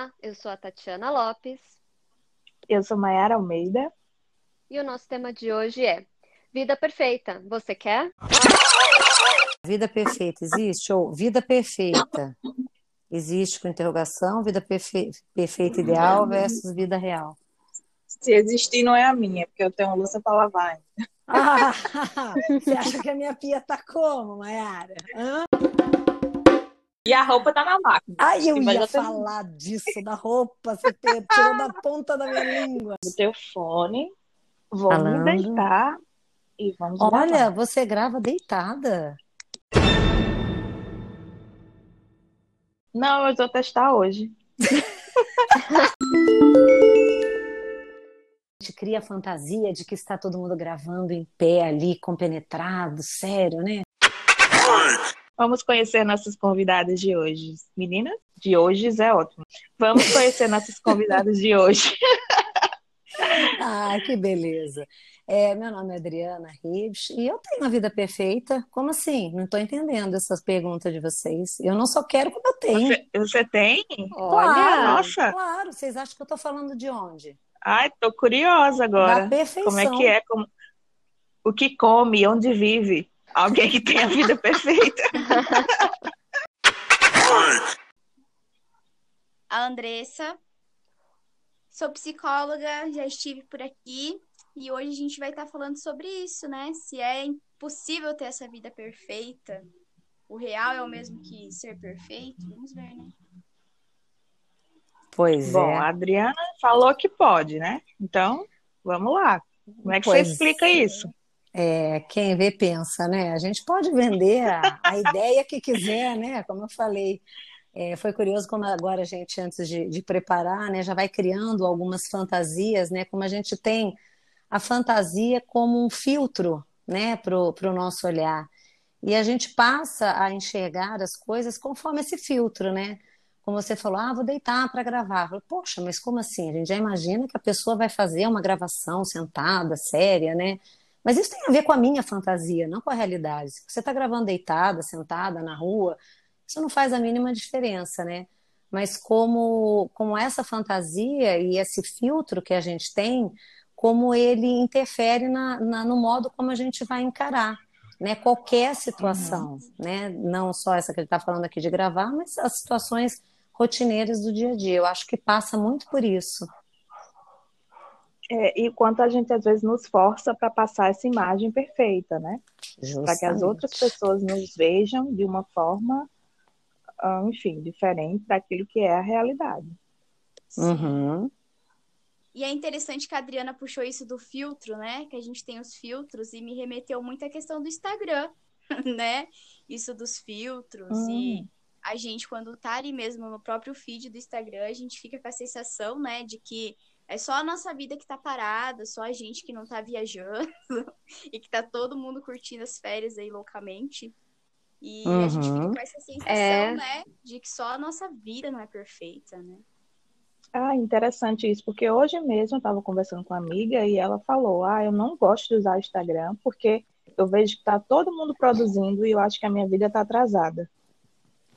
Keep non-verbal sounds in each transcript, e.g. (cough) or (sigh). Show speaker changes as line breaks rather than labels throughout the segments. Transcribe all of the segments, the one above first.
Olá, eu sou a Tatiana Lopes.
Eu sou Mayara Almeida.
E o nosso tema de hoje é Vida Perfeita. Você quer?
Vida perfeita existe? Ou vida perfeita existe com interrogação? Vida perfe... perfeita ideal versus vida real?
Se existir, não é a minha, porque eu tenho louça para lavar.
Ah, (laughs) você acha que a minha pia tá como, Mayara? Hã?
E a roupa tá na máquina.
Ai, eu ia falar disso, da roupa. Você tirou da ponta da minha língua.
Do teu fone, vou Falando. me deitar e vamos
Olha,
gravar.
você grava deitada.
Não, eu vou testar hoje. (laughs)
A gente cria a fantasia de que está todo mundo gravando em pé ali, compenetrado, sério, né?
Vamos conhecer nossas convidadas de hoje. Meninas, de hoje é ótimo. Vamos conhecer nossas (laughs) convidadas de hoje. (laughs)
ah, que beleza. É, meu nome é Adriana Ribes e eu tenho uma vida perfeita. Como assim? Não estou entendendo essas perguntas de vocês. Eu não só quero como eu tenho.
Você, você tem?
Olha, claro, nossa. Claro, vocês acham que eu estou falando de onde?
Ai, tô curiosa agora.
Da perfeição.
Como é que é? Como... O que come, onde vive? Alguém que tem a vida perfeita.
A Andressa. Sou psicóloga, já estive por aqui e hoje a gente vai estar falando sobre isso, né? Se é impossível ter essa vida perfeita, o real é o mesmo que ser perfeito? Vamos ver, né?
Pois
Bom,
é.
a Adriana falou que pode, né? Então, vamos lá. Como é que pois você explica é. isso?
É, quem vê pensa, né? A gente pode vender a, a ideia que quiser, né? Como eu falei. É, foi curioso como agora a gente, antes de, de, preparar, né, já vai criando algumas fantasias, né? Como a gente tem a fantasia como um filtro, né, para o nosso olhar. E a gente passa a enxergar as coisas conforme esse filtro, né? Como você falou, ah, vou deitar para gravar. Falei, Poxa, mas como assim? A gente já imagina que a pessoa vai fazer uma gravação sentada, séria, né? Mas isso tem a ver com a minha fantasia, não com a realidade. Se você está gravando deitada, sentada na rua, isso não faz a mínima diferença, né? Mas como, como essa fantasia e esse filtro que a gente tem, como ele interfere na, na no modo como a gente vai encarar né, qualquer situação, uhum. né? Não só essa que ele está falando aqui de gravar, mas as situações rotineiras do dia a dia. Eu acho que passa muito por isso.
É, e quanto a gente às vezes nos força para passar essa imagem perfeita, né? Para que as outras pessoas nos vejam de uma forma, ah, enfim, diferente daquilo que é a realidade.
Uhum.
E é interessante que a Adriana puxou isso do filtro, né? Que a gente tem os filtros e me remeteu muito à questão do Instagram, (laughs) né? Isso dos filtros hum. e a gente quando tá ali mesmo no próprio feed do Instagram, a gente fica com a sensação, né, de que é só a nossa vida que tá parada, só a gente que não tá viajando (laughs) e que tá todo mundo curtindo as férias aí loucamente. E uhum. a gente fica uhum. com essa sensação, é... né, de que só a nossa vida não é perfeita, né?
Ah, interessante isso, porque hoje mesmo eu estava conversando com uma amiga e ela falou: Ah, eu não gosto de usar o Instagram porque eu vejo que está todo mundo produzindo e eu acho que a minha vida está atrasada.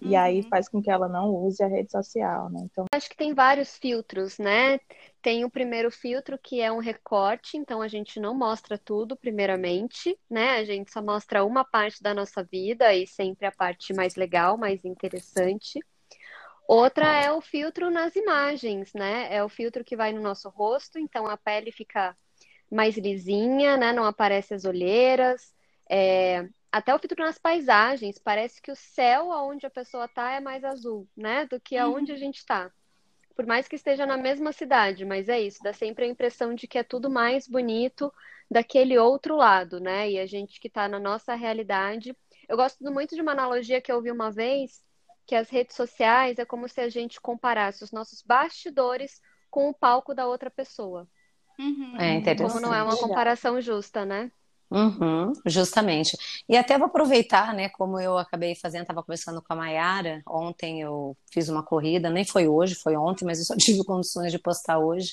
E aí uhum. faz com que ela não use a rede social, né? Então...
Acho que tem vários filtros, né? Tem o primeiro filtro que é um recorte, então a gente não mostra tudo primeiramente, né? A gente só mostra uma parte da nossa vida e sempre a parte mais legal, mais interessante. Outra é o filtro nas imagens, né? É o filtro que vai no nosso rosto, então a pele fica mais lisinha, né? Não aparece as olheiras. É, até o filtro nas paisagens, parece que o céu aonde a pessoa tá é mais azul, né, do que aonde a gente está. Por mais que esteja na mesma cidade, mas é isso, dá sempre a impressão de que é tudo mais bonito daquele outro lado, né? E a gente que está na nossa realidade. Eu gosto muito de uma analogia que eu ouvi uma vez, que as redes sociais é como se a gente comparasse os nossos bastidores com o palco da outra pessoa.
Uhum. É interessante.
Como não é uma comparação justa, né?
Uhum, justamente. E até vou aproveitar, né, como eu acabei fazendo, estava conversando com a Mayara, ontem eu fiz uma corrida, nem foi hoje, foi ontem, mas eu só (laughs) tive condições de postar hoje.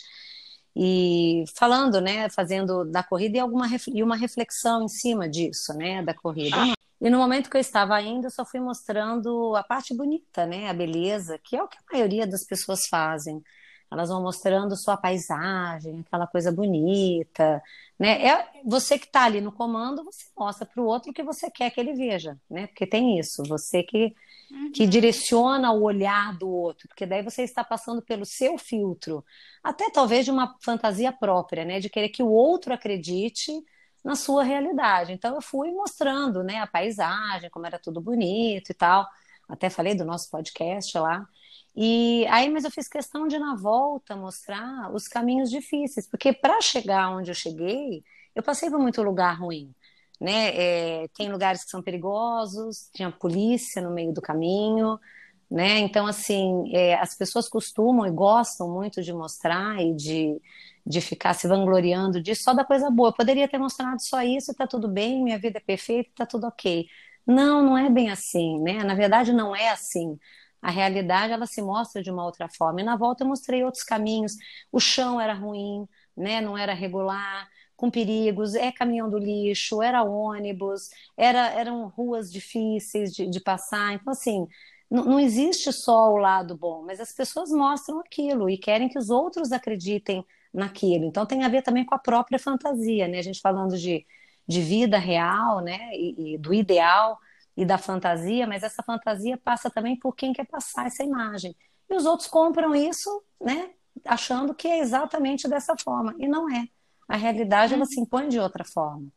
e falando, né, fazendo da corrida e alguma e uma reflexão em cima disso, né, da corrida. E no momento que eu estava indo, eu só fui mostrando a parte bonita, né, a beleza, que é o que a maioria das pessoas fazem. Elas vão mostrando sua paisagem, aquela coisa bonita, né? É você que está ali no comando, você mostra para o outro o que você quer que ele veja, né? Porque tem isso, você que que uhum. direciona o olhar do outro, porque daí você está passando pelo seu filtro, até talvez de uma fantasia própria, né, de querer que o outro acredite na sua realidade. Então eu fui mostrando, né, a paisagem, como era tudo bonito e tal. Até falei do nosso podcast lá. E aí, mas eu fiz questão de na volta mostrar os caminhos difíceis, porque para chegar onde eu cheguei, eu passei por muito lugar ruim né? É, tem lugares que são perigosos, tinha polícia no meio do caminho, né? Então, assim, é, as pessoas costumam e gostam muito de mostrar e de, de ficar se vangloriando disso, só da coisa boa. Eu poderia ter mostrado só isso, tá tudo bem, minha vida é perfeita, tá tudo ok. Não, não é bem assim, né? Na verdade, não é assim. A realidade, ela se mostra de uma outra forma. E na volta eu mostrei outros caminhos. O chão era ruim, né? Não era regular com perigos, é caminhão do lixo, era ônibus, era, eram ruas difíceis de, de passar. Então, assim, não, não existe só o lado bom, mas as pessoas mostram aquilo e querem que os outros acreditem naquilo. Então, tem a ver também com a própria fantasia, né? A gente falando de, de vida real, né? E, e do ideal e da fantasia, mas essa fantasia passa também por quem quer passar essa imagem. E os outros compram isso, né? Achando que é exatamente dessa forma, e não é a realidade ela uhum. se impõe de outra forma.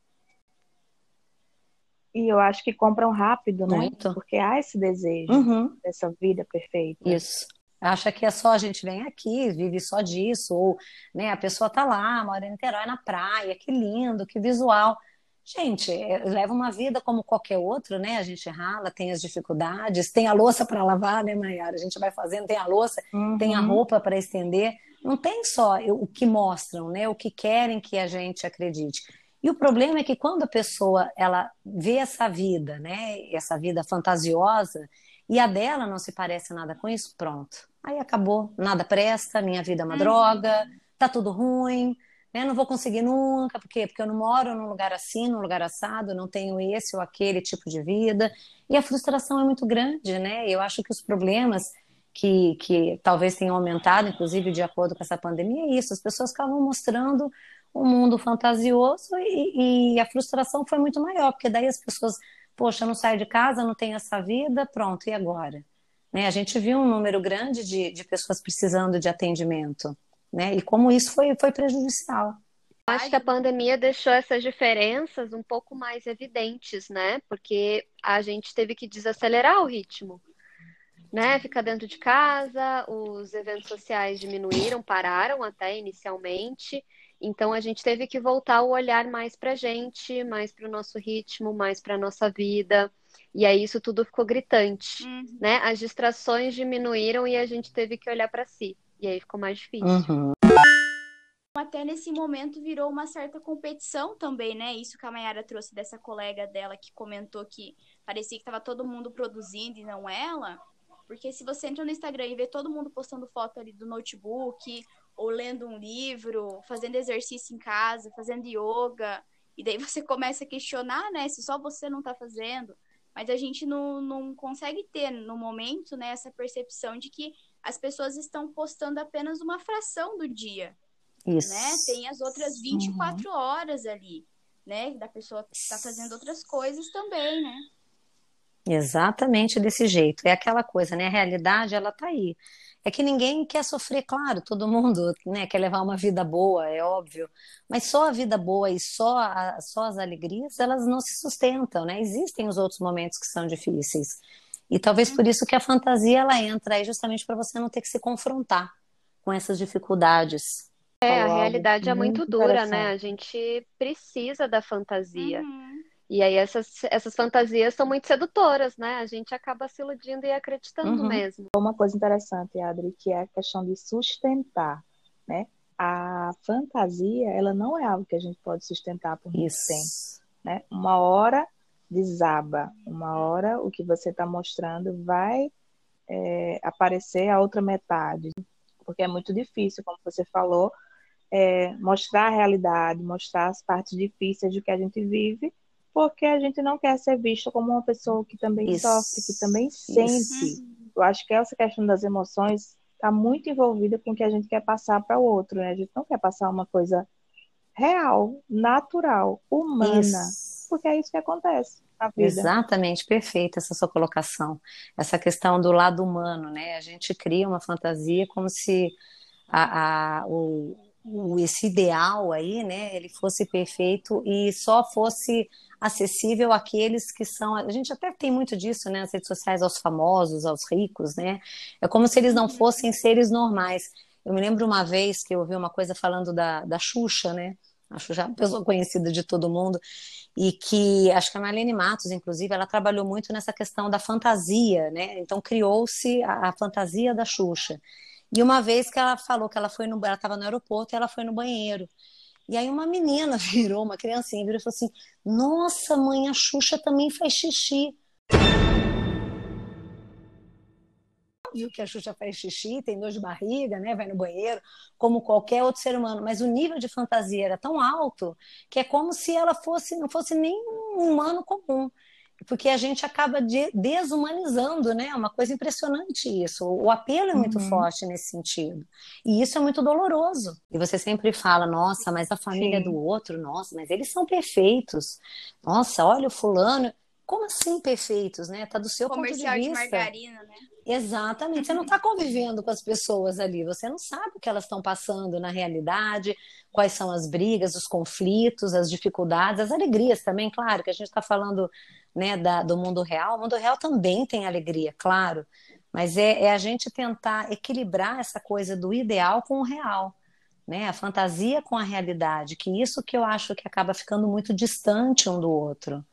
E eu acho que compram rápido, né? Muito. Porque há esse desejo uhum. dessa vida perfeita.
Isso. Acha que é só a gente vem aqui, vive só disso, ou né, a pessoa tá lá, mora em Niterói na praia, que lindo, que visual. Gente, é, leva uma vida como qualquer outro, né? A gente rala, tem as dificuldades, tem a louça para lavar, né, Mayara? A gente vai fazendo, tem a louça, uhum. tem a roupa para estender não tem só o que mostram, né? O que querem que a gente acredite. E o problema é que quando a pessoa ela vê essa vida, né? Essa vida fantasiosa e a dela não se parece nada com isso, pronto. Aí acabou, nada presta, minha vida é uma uhum. droga, tá tudo ruim, né? Não vou conseguir nunca, por quê? Porque eu não moro num lugar assim, num lugar assado, não tenho esse ou aquele tipo de vida. E a frustração é muito grande, né? Eu acho que os problemas que, que talvez tenham aumentado, inclusive de acordo com essa pandemia, é isso. As pessoas estavam mostrando um mundo fantasioso e, e, a frustração foi muito maior, porque daí as pessoas, poxa, não saio de casa, não tenho essa vida, pronto, e agora? Né? A gente viu um número grande de, de pessoas precisando de atendimento, né? E como isso foi, foi prejudicial.
Acho que a pandemia deixou essas diferenças um pouco mais evidentes, né? Porque a gente teve que desacelerar o ritmo né, ficar dentro de casa, os eventos sociais diminuíram, pararam até inicialmente. Então a gente teve que voltar o olhar mais para a gente, mais para o nosso ritmo, mais para a nossa vida. E aí isso tudo ficou gritante, uhum. né? As distrações diminuíram e a gente teve que olhar para si. E aí ficou mais difícil. Uhum.
Até nesse momento virou uma certa competição também, né? Isso que a Mayara trouxe dessa colega dela que comentou que parecia que estava todo mundo produzindo e não ela. Porque se você entra no Instagram e vê todo mundo postando foto ali do notebook, ou lendo um livro, fazendo exercício em casa, fazendo yoga, e daí você (laughs) começa a questionar, né, se só você não tá fazendo. Mas a gente não, não consegue ter no momento, né, essa percepção de que as pessoas estão postando apenas uma fração do dia. Isso. Né? Tem as outras 24 uhum. horas ali, né? Da pessoa que está fazendo outras coisas também, né?
Exatamente desse jeito. É aquela coisa, né? A realidade, ela tá aí. É que ninguém quer sofrer, claro, todo mundo né, quer levar uma vida boa, é óbvio. Mas só a vida boa e só, a, só as alegrias, elas não se sustentam, né? Existem os outros momentos que são difíceis. E talvez por isso que a fantasia, ela entra aí justamente para você não ter que se confrontar com essas dificuldades.
É, a realidade é muito dura, né? A gente precisa da fantasia. Uhum. E aí essas, essas fantasias são muito sedutoras, né? A gente acaba se iludindo e acreditando uhum. mesmo.
Uma coisa interessante, Adri, que é a questão de sustentar, né? A fantasia, ela não é algo que a gente pode sustentar por muito Isso. tempo, né? Uma hora desaba, uma hora o que você está mostrando vai é, aparecer a outra metade, porque é muito difícil, como você falou, é, mostrar a realidade, mostrar as partes difíceis do que a gente vive, porque a gente não quer ser visto como uma pessoa que também isso, sofre, que também sente. Isso. Eu acho que essa questão das emoções está muito envolvida com o que a gente quer passar para o outro, né? A gente não quer passar uma coisa real, natural, humana, isso. Porque é isso que acontece.
Exatamente, perfeita essa sua colocação. Essa questão do lado humano, né? A gente cria uma fantasia como se a, a o, o, esse ideal aí, né, ele fosse perfeito e só fosse acessível àqueles que são. A gente até tem muito disso, né, nas redes sociais, aos famosos, aos ricos, né? É como se eles não fossem seres normais. Eu me lembro uma vez que eu ouvi uma coisa falando da, da Xuxa, né? Acho já uma pessoa conhecida de todo mundo, e que acho que a Marlene Matos, inclusive, ela trabalhou muito nessa questão da fantasia, né? Então criou-se a, a, fantasia da Xuxa. E uma vez que ela falou que ela foi no, ela estava no aeroporto e ela foi no banheiro. E aí uma menina (laughs) virou, uma criancinha virou e falou assim: Nossa, mãe, a Xuxa também faz xixi óbvio que a Xuxa faz xixi, tem dor de barriga, né? Vai no banheiro, como qualquer outro ser humano. Mas o nível de fantasia era tão alto que é como se ela fosse, não fosse nem um humano comum. Porque a gente acaba de, desumanizando, né? É uma coisa impressionante isso. O apelo é muito uhum. forte nesse sentido. E isso é muito doloroso. E você sempre fala, nossa, mas a família Sim. do outro, nossa, mas eles são perfeitos. Nossa, olha o fulano. Como assim perfeitos, né? Tá do seu
Comercial
ponto de
vista. Comercial de margarina, né?
Exatamente. Você não está convivendo com as pessoas ali. Você não sabe o que elas estão passando na realidade, quais são as brigas, os conflitos, as dificuldades, as alegrias também, claro, que a gente está falando né, da, do mundo real. O mundo real também tem alegria, claro. Mas é, é a gente tentar equilibrar essa coisa do ideal com o real. Né, a fantasia com a realidade, que isso que eu acho que acaba ficando muito distante um do outro.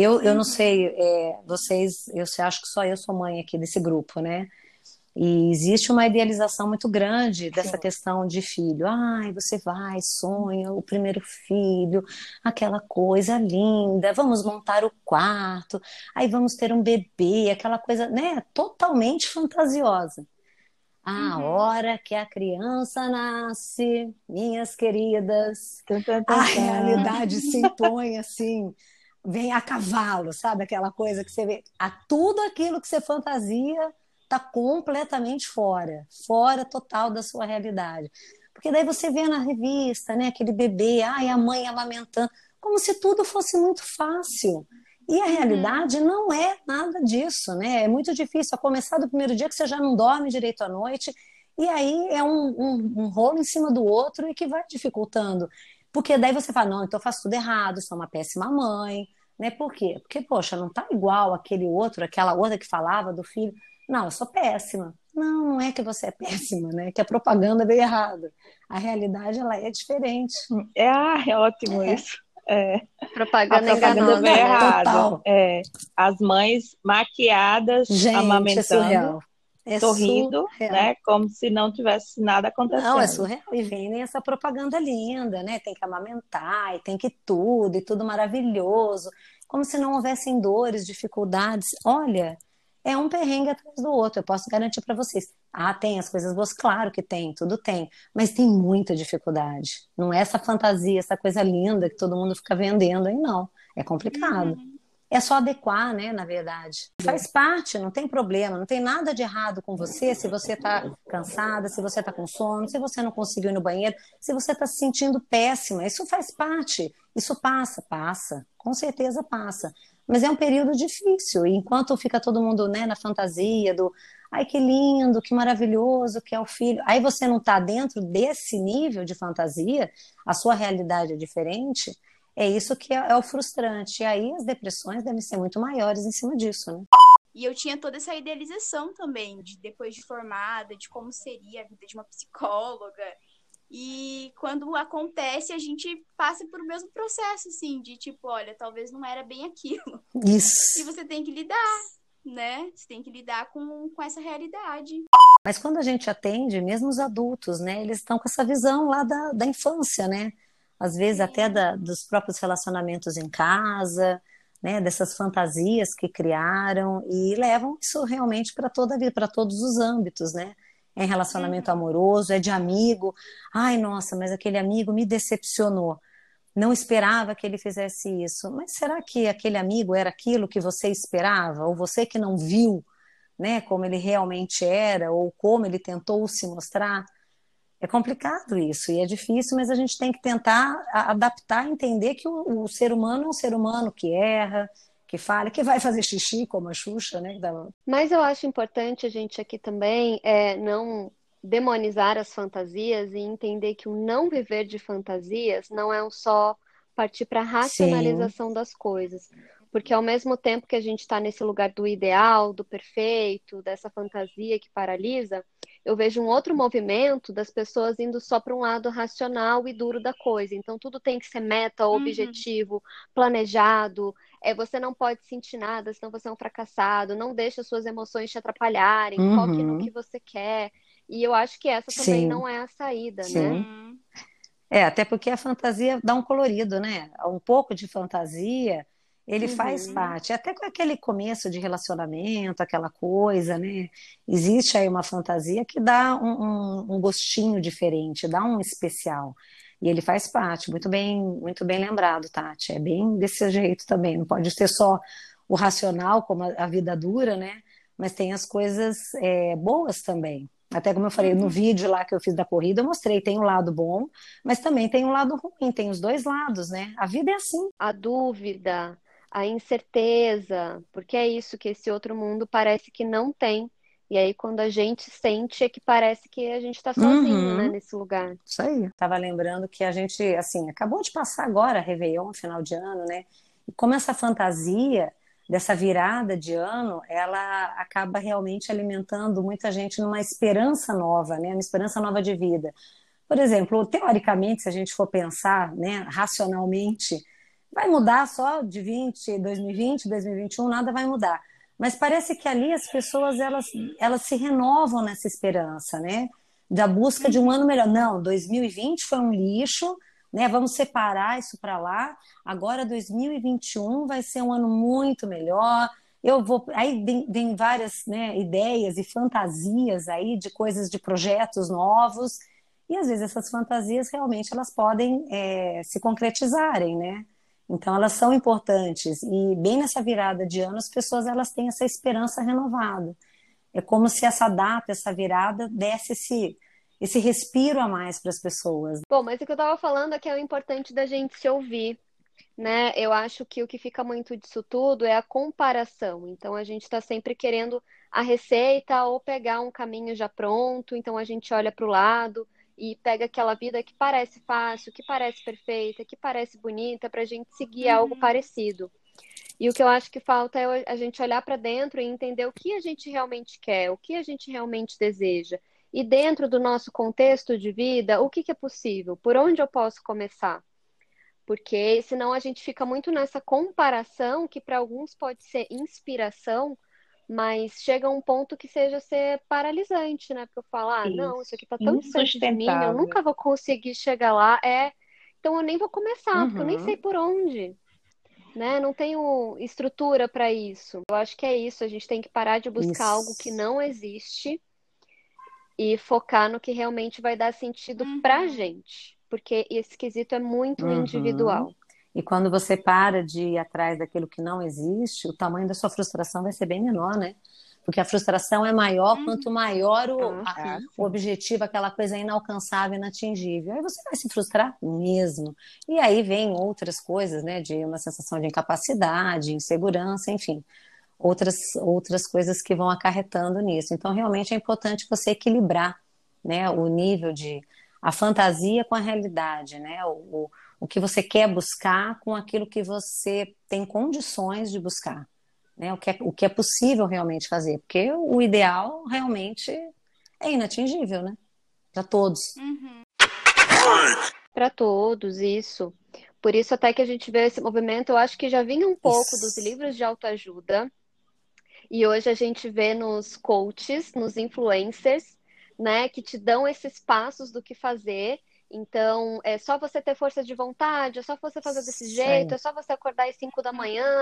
Eu, eu não sei, é, vocês, eu acho que só eu sou mãe aqui desse grupo, né? E existe uma idealização muito grande dessa Sim. questão de filho. Ai, você vai, sonha o primeiro filho, aquela coisa linda, vamos montar o quarto, aí vamos ter um bebê, aquela coisa, né, totalmente fantasiosa. A uhum. hora que a criança nasce, minhas queridas, a realidade se (laughs) impõe assim vem a cavalo, sabe? Aquela coisa que você vê. A tudo aquilo que você fantasia está completamente fora, fora total da sua realidade. Porque daí você vê na revista, né, aquele bebê, ai, a mãe amamentando, como se tudo fosse muito fácil. E a uhum. realidade não é nada disso, né? É muito difícil. A começar do primeiro dia que você já não dorme direito à noite, e aí é um, um, um rolo em cima do outro e que vai dificultando. Porque daí você fala, não, então eu faço tudo errado, sou uma péssima mãe, né? Por quê? Porque, poxa, não tá igual aquele outro, aquela outra que falava do filho. Não, eu sou péssima. Não, não é que você é (laughs) péssima, né? É que a propaganda veio errada. A realidade, ela é diferente.
É, ah, é ótimo é. isso. É.
Propaganda, a propaganda
veio errada. É. As mães maquiadas, Gente, é amamentando. É é sorrindo, surreal. né? Como se não tivesse nada acontecendo.
Não, é surreal. E vem essa propaganda linda, né? Tem que amamentar, e tem que tudo, e tudo maravilhoso. Como se não houvessem dores, dificuldades. Olha, é um perrengue atrás do outro, eu posso garantir para vocês. Ah, tem as coisas boas, claro que tem, tudo tem, mas tem muita dificuldade. Não é essa fantasia, essa coisa linda que todo mundo fica vendendo aí, não. É complicado. Uhum. É só adequar, né, na verdade. Faz parte, não tem problema, não tem nada de errado com você se você está cansada, se você está com sono, se você não conseguiu ir no banheiro, se você está se sentindo péssima. Isso faz parte. Isso passa, passa. Com certeza passa. Mas é um período difícil. E enquanto fica todo mundo né, na fantasia do ai que lindo, que maravilhoso que é o filho. Aí você não está dentro desse nível de fantasia, a sua realidade é diferente é isso que é, é o frustrante. E aí as depressões devem ser muito maiores em cima disso, né?
E eu tinha toda essa idealização também, de depois de formada, de como seria a vida de uma psicóloga. E quando acontece, a gente passa por o mesmo processo, assim, de tipo, olha, talvez não era bem aquilo.
Isso.
E você tem que lidar, né? Você tem que lidar com, com essa realidade.
Mas quando a gente atende, mesmo os adultos, né? Eles estão com essa visão lá da, da infância, né? Às vezes até da, dos próprios relacionamentos em casa, né, dessas fantasias que criaram e levam isso realmente para toda a vida, para todos os âmbitos, né? é em relacionamento amoroso, é de amigo. Ai, nossa, mas aquele amigo me decepcionou. Não esperava que ele fizesse isso. Mas será que aquele amigo era aquilo que você esperava? Ou você que não viu, né, como ele realmente era, ou como ele tentou se mostrar? É complicado isso e é difícil, mas a gente tem que tentar adaptar, entender que o, o ser humano é um ser humano que erra, que fala, que vai fazer xixi, como a Xuxa, né?
Mas eu acho importante a gente aqui também é, não demonizar as fantasias e entender que o não viver de fantasias não é um só partir para a racionalização Sim. das coisas. Porque ao mesmo tempo que a gente está nesse lugar do ideal, do perfeito, dessa fantasia que paralisa, eu vejo um outro movimento das pessoas indo só para um lado racional e duro da coisa. Então tudo tem que ser meta, uhum. objetivo, uhum. planejado, é, você não pode sentir nada, senão você é um fracassado, não deixa suas emoções te atrapalharem, uhum. foque no que você quer. E eu acho que essa também Sim. não é a saída, Sim. né?
É, até porque a fantasia dá um colorido, né? Um pouco de fantasia, ele uhum. faz parte. Até com aquele começo de relacionamento, aquela coisa, né? Existe aí uma fantasia que dá um, um, um gostinho diferente, dá um especial. E ele faz parte, muito bem, muito bem lembrado, Tati. É bem desse jeito também. Não pode ser só o racional, como a, a vida dura, né? Mas tem as coisas é, boas também. Até como eu falei, no uhum. vídeo lá que eu fiz da corrida, eu mostrei, tem um lado bom, mas também tem um lado ruim, tem os dois lados, né? A vida é assim.
A dúvida, a incerteza, porque é isso que esse outro mundo parece que não tem. E aí, quando a gente sente, é que parece que a gente está sozinho, uhum. né, nesse lugar.
Isso aí. Tava lembrando que a gente, assim, acabou de passar agora, Réveillon, final de ano, né? E como essa fantasia dessa virada de ano, ela acaba realmente alimentando muita gente numa esperança nova, né? Uma esperança nova de vida. Por exemplo, teoricamente, se a gente for pensar, né, racionalmente, vai mudar só de 20, 2020, 2021, nada vai mudar. Mas parece que ali as pessoas elas, elas se renovam nessa esperança, né? Da busca de um ano melhor. Não, 2020 foi um lixo, né? Vamos separar isso para lá. Agora 2021 vai ser um ano muito melhor. Eu vou aí vem, várias né, ideias e fantasias aí de coisas de projetos novos e às vezes essas fantasias realmente elas podem é, se concretizarem, né? Então elas são importantes e bem nessa virada de ano as pessoas elas têm essa esperança renovada. É como se essa data, essa virada desse esse esse respiro a mais para as pessoas.
Bom, mas o que eu estava falando é que é o importante da gente se ouvir, né? Eu acho que o que fica muito disso tudo é a comparação. Então a gente está sempre querendo a receita ou pegar um caminho já pronto, então a gente olha para o lado e pega aquela vida que parece fácil, que parece perfeita, que parece bonita, para a gente seguir uhum. algo parecido. E o que eu acho que falta é a gente olhar para dentro e entender o que a gente realmente quer, o que a gente realmente deseja. E dentro do nosso contexto de vida, o que, que é possível? Por onde eu posso começar? Porque senão a gente fica muito nessa comparação que para alguns pode ser inspiração, mas chega um ponto que seja ser paralisante, né? Porque eu falo, ah, isso. não, isso aqui tá tão distante de mim, eu nunca vou conseguir chegar lá. É, então eu nem vou começar, uhum. porque eu nem uhum. sei por onde. Né? Não tenho estrutura para isso. Eu acho que é isso, a gente tem que parar de buscar isso. algo que não existe e focar no que realmente vai dar sentido uhum. pra gente, porque esse quesito é muito uhum. individual.
E quando você para de ir atrás daquilo que não existe, o tamanho da sua frustração vai ser bem menor, né? Porque a frustração é maior uhum. quanto maior o, a, ah, o objetivo, aquela coisa inalcançável, inatingível. Aí você vai se frustrar mesmo. E aí vem outras coisas, né? De uma sensação de incapacidade, insegurança, enfim. Outras, outras coisas que vão acarretando nisso. Então, realmente é importante você equilibrar né, o nível de a fantasia com a realidade, né? O, o o que você quer buscar com aquilo que você tem condições de buscar. Né? O, que é, o que é possível realmente fazer. Porque o ideal realmente é inatingível, né? Para todos.
Uhum. Para todos, isso. Por isso, até que a gente vê esse movimento, eu acho que já vinha um pouco isso. dos livros de autoajuda. E hoje a gente vê nos coaches, nos influencers, né, que te dão esses passos do que fazer então, é só você ter força de vontade, é só você fazer desse jeito, é só você acordar às 5 da manhã.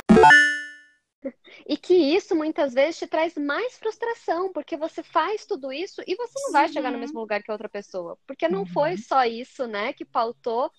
E que isso muitas vezes te traz mais frustração, porque você faz tudo isso e você não vai chegar no mesmo lugar que outra pessoa. Porque não foi
Uhum.
só isso, né, que pautou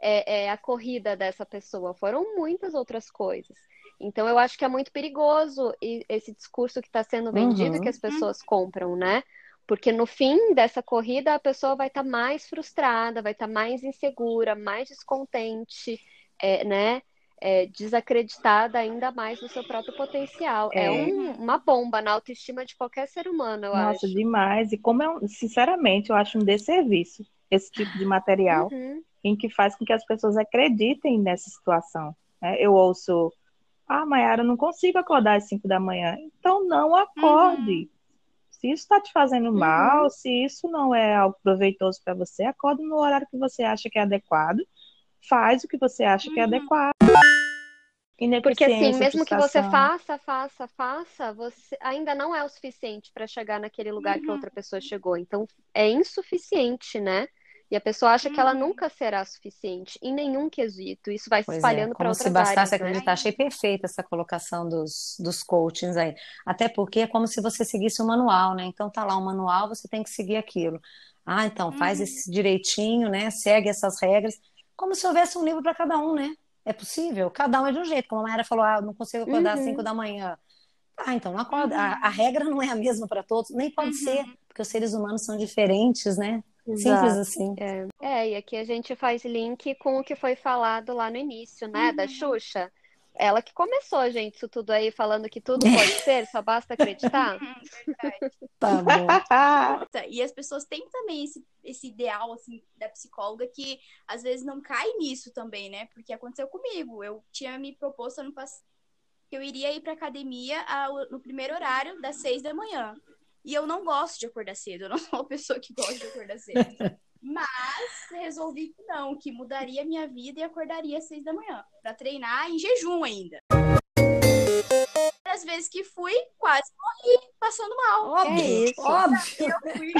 é, é, a corrida dessa pessoa, foram muitas outras coisas. Então eu acho que é muito perigoso esse discurso que está sendo vendido
Uhum.
que as pessoas compram, né? Porque no fim dessa corrida a pessoa vai estar mais frustrada, vai estar mais insegura, mais descontente, é, né? É, desacreditada ainda mais no seu próprio potencial. É,
É.
um- uma bomba na autoestima de qualquer ser humano, eu
Nossa,
acho.
demais. E como é, um- sinceramente, eu acho um desserviço esse tipo de material
Uhum.
em que faz com que as pessoas acreditem nessa situação. né? Eu ouço, ah, Mayara, eu não consigo acordar às 5 da manhã. Então não acorde. Se isso está te fazendo
Uhum.
mal, se isso não é algo proveitoso para você, acorde no horário que você acha que é adequado, faz o que você acha que é
Uhum.
adequado.
Porque assim, mesmo que você faça, faça, faça, você ainda não é o suficiente para chegar naquele lugar que
Uhum.
outra pessoa chegou. Então é insuficiente, né? E a pessoa acha que ela
Uhum.
nunca será suficiente em nenhum quesito. Isso vai se
Pois é,
espalhando para
como se
outras
bastasse
áreas, né?
acreditar. Achei perfeita essa colocação dos, dos coachings aí. Até porque é como se você seguisse um manual, né? Então tá lá um manual, você tem que seguir aquilo. Ah, então faz
Uhum.
esse direitinho, né? Segue essas regras. Como se houvesse um livro para cada um, né? É possível? Cada um é de um jeito. Como a Mayara falou, ah, eu não consigo acordar às
Uhum.
5 da manhã. Ah, então não acorda. A, a regra não é a mesma para todos, nem pode
Uhum.
ser, porque os seres humanos são diferentes, né? Simples
Exato.
assim.
É, é, e aqui a gente faz link com o que foi falado lá no início, né, da Xuxa. Ela que começou, gente, isso tudo aí, falando que tudo pode (laughs) ser, só basta acreditar. (laughs)
Verdade.
Tá bom. (laughs)
E as pessoas têm também esse, esse ideal, assim, da psicóloga que às vezes não cai nisso também, né? Porque aconteceu comigo. Eu tinha me proposto ano passado que eu iria ir pra academia ao- no primeiro horário, das seis da manhã. E eu não gosto de acordar cedo, eu não (laughs) sou uma pessoa que gosta de acordar cedo. Mas resolvi que não, que mudaria a minha vida e acordaria às seis da manhã, pra treinar em jejum ainda. As vezes que fui, quase morri passando mal.
Óbvio,
isso.
óbvio.
Eu fui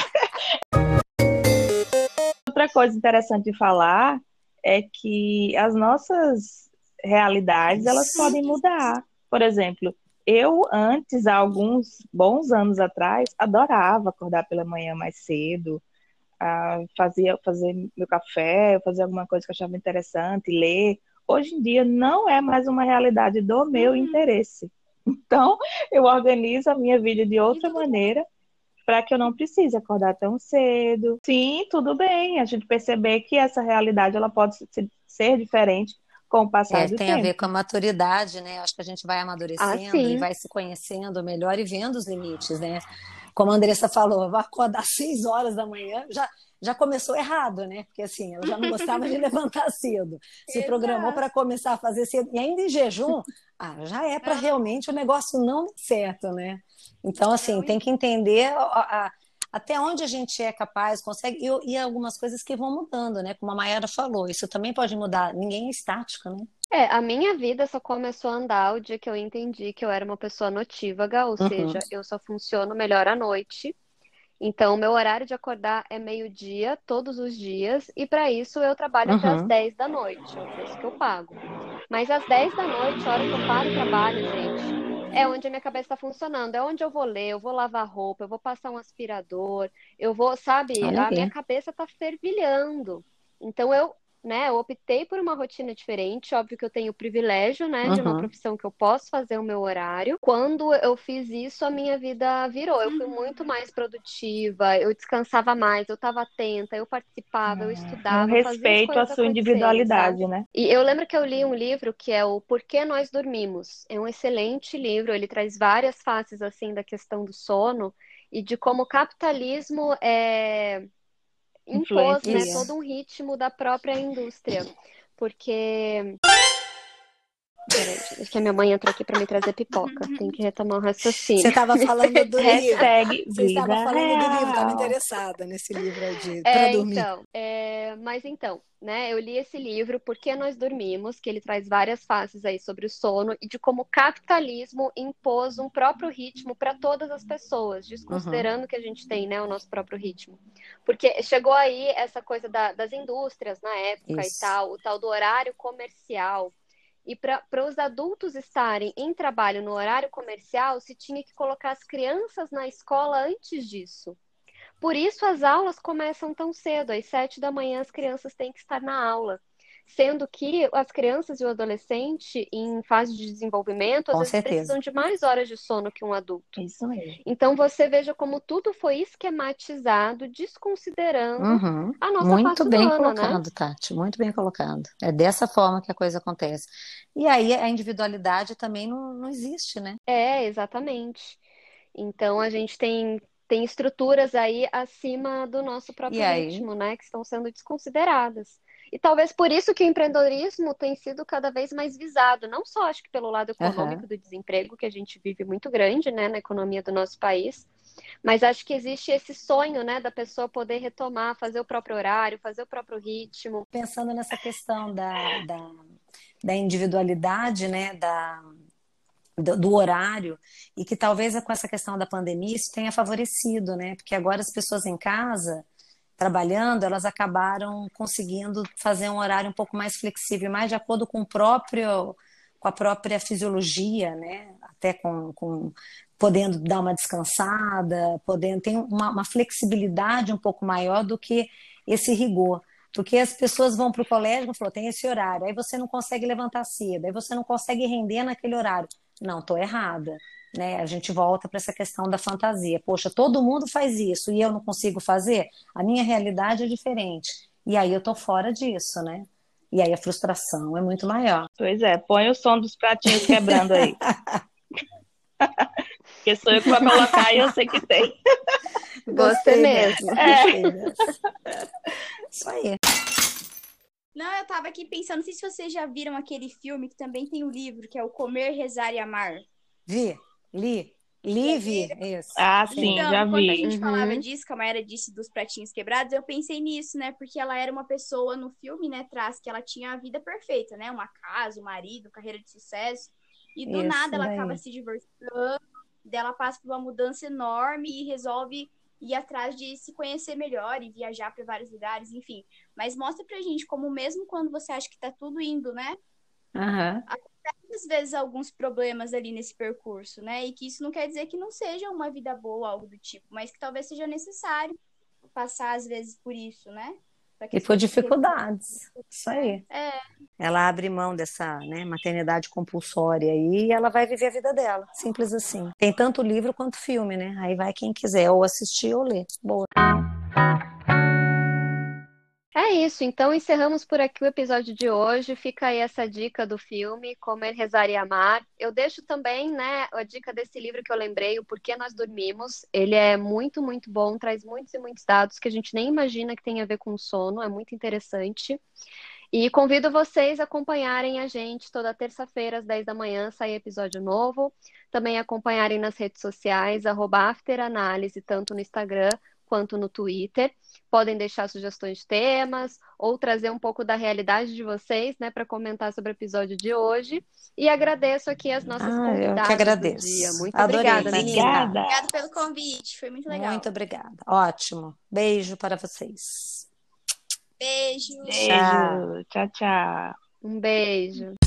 Outra coisa interessante de falar é que as nossas realidades elas
Isso.
podem mudar. Por exemplo, eu antes, há alguns bons anos atrás, adorava acordar pela manhã mais cedo, ah, fazia fazer meu café, fazer alguma coisa que eu achava interessante, ler. Hoje em dia não é mais uma realidade do meu
Uhum.
interesse. (laughs) Então, eu organizo a minha vida de outra maneira para que eu não precise acordar tão cedo. Sim, tudo bem. A gente perceber que essa realidade ela pode se- ser diferente com o passar
É,
do
tem a
tempo.
ver com a maturidade, né? Acho que a gente vai amadurecendo e vai se conhecendo melhor e vendo os limites, né? Como a Andressa falou, vai acordar às 6 horas da manhã, já, já começou errado, né? Porque assim, ela já não gostava de (laughs) levantar cedo. Se
Exato.
programou para começar a fazer cedo, e ainda em jejum, ah, já é para
Não.
realmente o negócio não dar certo, né? Então, assim, tem que entender a- a- até onde a gente é capaz, consegue, e, e algumas coisas que vão mudando, né? Como a Mayara falou, isso também pode mudar. Ninguém é estático, né?
É, a minha vida só começou a andar o dia que eu entendi que eu era uma pessoa notívaga, ou
Uhum.
seja, eu só funciono melhor à noite. Então, o meu horário de acordar é meio-dia, todos os dias, e para isso eu trabalho até
Uhum.
às 10 da noite, é o preço que eu pago. Mas às 10 da noite, a hora que eu paro o trabalho, gente, é onde a minha cabeça está funcionando, é onde eu vou ler, eu vou lavar roupa, eu vou passar um aspirador, eu vou, sabe,
Olha
a minha cabeça está fervilhando. Então eu, né, eu optei por uma rotina diferente, óbvio que eu tenho o privilégio, né, de uma
Uhum.
profissão que eu posso fazer o meu horário. Quando eu fiz isso, a minha vida virou. Eu fui muito mais produtiva, eu descansava mais, eu estava atenta, eu participava, eu
Um
estudava, as
respeito à sua individualidade,
sabe?
né?
E eu lembro que eu li um livro que é o Por que Nós Dormimos. É um excelente livro, ele traz várias faces assim da questão do sono e de como o capitalismo é, impôs, né, todo um ritmo da própria indústria. Porque. Peraí, acho que a minha mãe entrou aqui para me trazer pipoca. (laughs) Tem que retomar o raciocínio.
Você estava falando do (laughs) livro.
Hashtag
Você estava falando do livro, estava interessada nesse livro aí de
É,
para dormir.
então, é, mas então, né, eu li esse livro, Por que Nós Dormimos, que ele traz várias faces aí sobre o sono e de como o capitalismo impôs um próprio ritmo para todas as pessoas, desconsiderando que a gente tem, né, o nosso próprio ritmo. Porque chegou aí essa coisa da- das indústrias na época
Isso.
e tal, o tal do horário comercial. E para os adultos estarem em trabalho no horário comercial, se tinha que colocar as crianças na escola antes disso. Por isso as aulas começam tão cedo, às sete da manhã as crianças têm que estar na aula sendo que as crianças e o adolescente em fase de desenvolvimento às
Com
vezes
certeza.
precisam de mais horas de sono que um adulto.
Isso mesmo.
Então você veja como tudo foi esquematizado, desconsiderando
Uhum.
a nossa
Muito bem
humana, né?
colocado, Tati, muito bem colocado. É dessa forma que a coisa acontece. E aí a individualidade também não, não existe, né?
É, exatamente. Então a gente tem tem estruturas aí acima do nosso próprio ritmo, né, que estão sendo desconsideradas. E talvez por isso que o empreendedorismo tem sido cada vez mais visado, não só acho que pelo lado econômico do desemprego, que a gente vive muito grande, né, na economia do nosso país, mas acho que existe esse sonho, né, da pessoa poder retomar, fazer o próprio horário, fazer o próprio ritmo.
Pensando nessa questão da, da, da individualidade, né, da, do, do horário, e que talvez com essa questão da pandemia isso tenha favorecido, né? Porque agora as pessoas em casa, trabalhando, elas acabaram conseguindo fazer um horário um pouco mais flexível, mais de acordo com o próprio, com a própria fisiologia, né? Até com, com podendo dar uma descansada, podendo tem uma, uma flexibilidade um pouco maior do que esse rigor. Porque as pessoas vão para o colégio e falam, tem esse horário, aí você não consegue levantar cedo, aí você não consegue render naquele horário. Não, estou errada. Né? A gente volta para essa questão da fantasia. Poxa, todo mundo faz isso e eu não consigo fazer? A minha realidade é diferente. E aí eu estou fora disso, né? E aí a frustração é muito maior.
Pois é, põe o som dos pratinhos quebrando aí. (laughs) Porque sou eu que vou colocar e eu sei que tem.
Você mesmo.
É. Isso aí.
Não, eu tava aqui pensando, não sei se vocês já viram aquele filme que também tem o livro, que é o Comer, Rezar e Amar.
Vi, li, li, vi, isso.
Ah, sim,
então,
já
quando a
vi.
gente
Uhum.
falava disso, que a Maera disse dos pratinhos quebrados, eu pensei nisso, né? Porque ela era uma pessoa no filme, né, traz que ela tinha a vida perfeita, né? Uma casa, um marido, carreira de sucesso. E do
Isso
nada ela acaba se divorciando, dela passa por uma mudança enorme e resolve ir atrás de se conhecer melhor e viajar para vários lugares, enfim. Mas mostra pra gente como mesmo quando você acha que tá tudo indo, né?
Aham.
Às vezes alguns problemas ali nesse percurso, né? E que isso não quer dizer que não seja uma vida boa, algo do tipo, mas que talvez seja necessário passar às vezes por isso, né?
E por dificuldades. Isso aí.
É,
Ela abre mão dessa né, maternidade compulsória aí e ela vai viver a vida dela. Simples assim. Tem tanto livro quanto filme, né? Aí vai quem quiser ou assistir ou ler. Boa.
É isso, então encerramos por aqui o episódio de hoje. Fica aí essa dica do filme, Comer, Rezar e Amar. Eu deixo também, né, a dica desse livro que eu lembrei, O Porquê Nós Dormimos. Ele é muito, muito bom, traz muitos e muitos dados que a gente nem imagina que tem a ver com sono, é muito interessante. E convido vocês a acompanharem a gente toda terça-feira, às 10 da manhã, sai episódio novo. Também acompanharem nas redes sociais, afteranálise, tanto no Instagram quanto no Twitter. Podem deixar sugestões de temas ou trazer um pouco da realidade de vocês, né, para comentar sobre o episódio de hoje. E agradeço aqui as nossas
Ah, eu que
convidadas do
agradeço.
dia. Muito
Adorei,
obrigada, menina.
Obrigada.
obrigada pelo convite, foi muito legal.
Muito obrigada. Ótimo. Beijo para vocês.
Beijo.
Beijo. Tchau, tchau.
Um beijo.